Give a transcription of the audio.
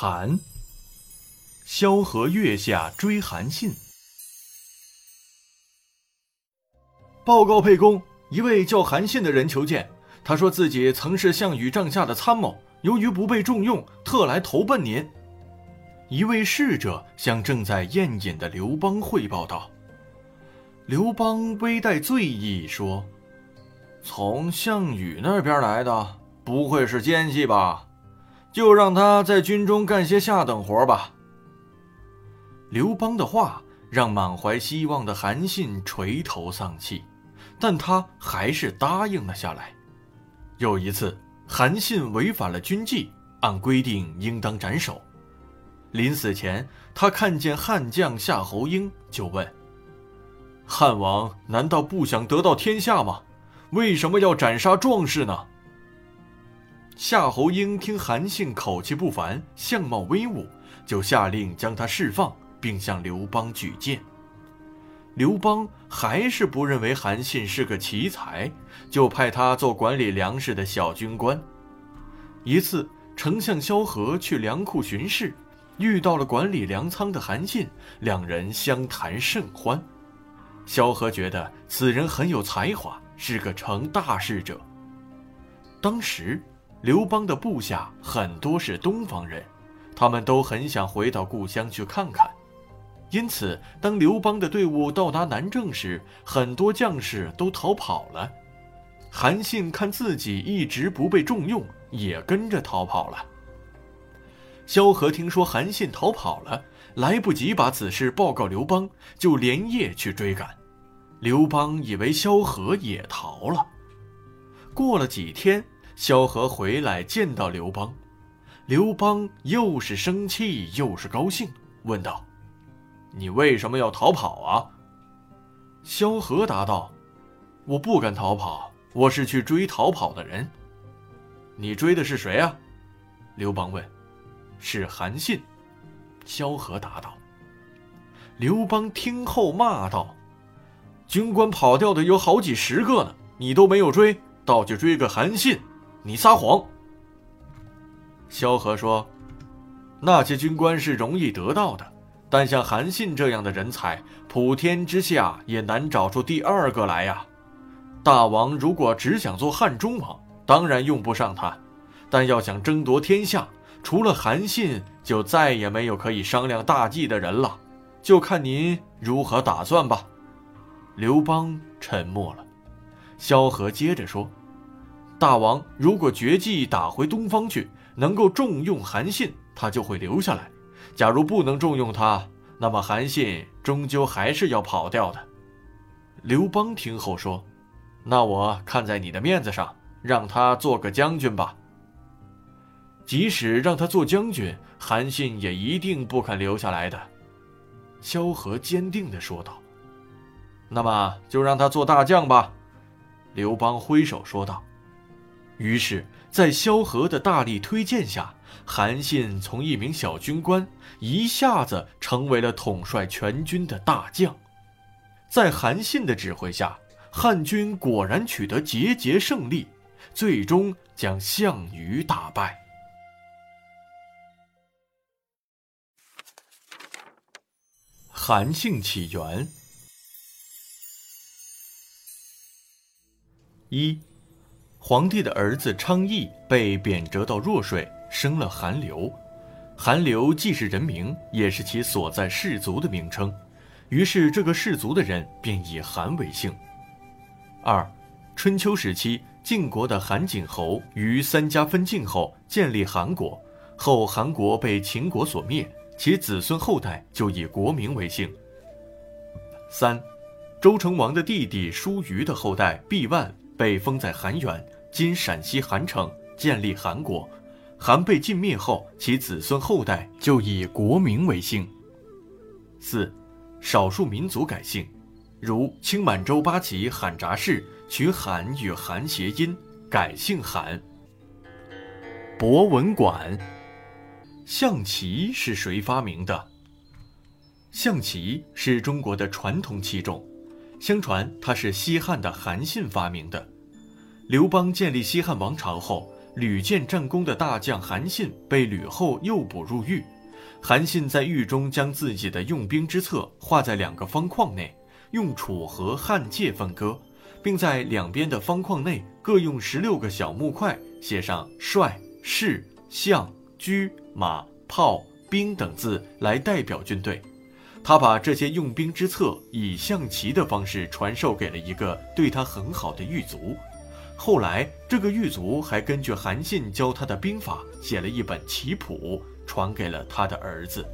韩。萧何月下追韩信。报告沛公，一位叫韩信的人求见。他说自己曾是项羽帐下的参谋，由于不被重用，特来投奔您。一位侍者向正在宴饮的刘邦汇报道。刘邦微带醉意说：“从项羽那边来的，不会是奸细吧？就让他在军中干些下等活吧。”刘邦的话让满怀希望的韩信垂头丧气，但他还是答应了下来。有一次，韩信违反了军纪，按规定应当斩首。临死前，他看见汉将夏侯婴，就问。汉王难道不想得到天下吗？为什么要斩杀壮士呢？夏侯婴听韩信口气不凡，相貌威武，就下令将他释放，并向刘邦举荐。刘邦还是不认为韩信是个奇才，就派他做管理粮食的小军官。一次，丞相萧何去粮库巡视，遇到了管理粮仓的韩信，两人相谈甚欢。萧何觉得此人很有才华，是个成大事者。当时，刘邦的部下很多是东方人，他们都很想回到故乡去看看。因此，当刘邦的队伍到达南郑时，很多将士都逃跑了。韩信看自己一直不被重用，也跟着逃跑了。萧何听说韩信逃跑了，来不及把此事报告刘邦，就连夜去追赶。刘邦以为萧何也逃了。过了几天，萧何回来见到刘邦，刘邦又是生气又是高兴，问道：“你为什么要逃跑啊？”萧何答道：“我不敢逃跑，我是去追逃跑的人。”“你追的是谁啊？”刘邦问。“是韩信。”萧何答道。刘邦听后骂道。军官跑掉的有好几十个呢，你都没有追，倒去追个韩信，你撒谎。萧何说：“那些军官是容易得到的，但像韩信这样的人才，普天之下也难找出第二个来呀。大王如果只想做汉中王，当然用不上他；但要想争夺天下，除了韩信，就再也没有可以商量大计的人了。就看您如何打算吧。”刘邦沉默了，萧何接着说：“大王如果绝计打回东方去，能够重用韩信，他就会留下来；假如不能重用他，那么韩信终究还是要跑掉的。”刘邦听后说：“那我看在你的面子上，让他做个将军吧。即使让他做将军，韩信也一定不肯留下来的。”萧何坚定地说道。那么就让他做大将吧，刘邦挥手说道。于是，在萧何的大力推荐下，韩信从一名小军官一下子成为了统帅全军的大将。在韩信的指挥下，汉军果然取得节节胜利，最终将项羽打败。韩信起源。一，皇帝的儿子昌邑被贬谪到弱水，生了韩流。韩流既是人名，也是其所在氏族的名称，于是这个氏族的人便以韩为姓。二，春秋时期，晋国的韩景侯于三家分晋后建立韩国，后韩国被秦国所灭，其子孙后代就以国名为姓。三，周成王的弟弟叔虞的后代毕万。被封在韩原（今陕西韩城），建立韩国。韩被晋灭后，其子孙后代就以国名为姓。四，少数民族改姓，如清满洲八旗罕札氏取罕与韩谐音，改姓罕。博文馆，象棋是谁发明的？象棋是中国的传统棋种。相传它是西汉的韩信发明的。刘邦建立西汉王朝后，屡建战功的大将韩信被吕后诱捕入狱。韩信在狱中将自己的用兵之策画在两个方框内，用楚河汉界分割，并在两边的方框内各用十六个小木块写上帅、士、相、车、马、炮、兵等字来代表军队。他把这些用兵之策以象棋的方式传授给了一个对他很好的狱卒。后来，这个狱卒还根据韩信教他的兵法写了一本棋谱。传给了他的儿子。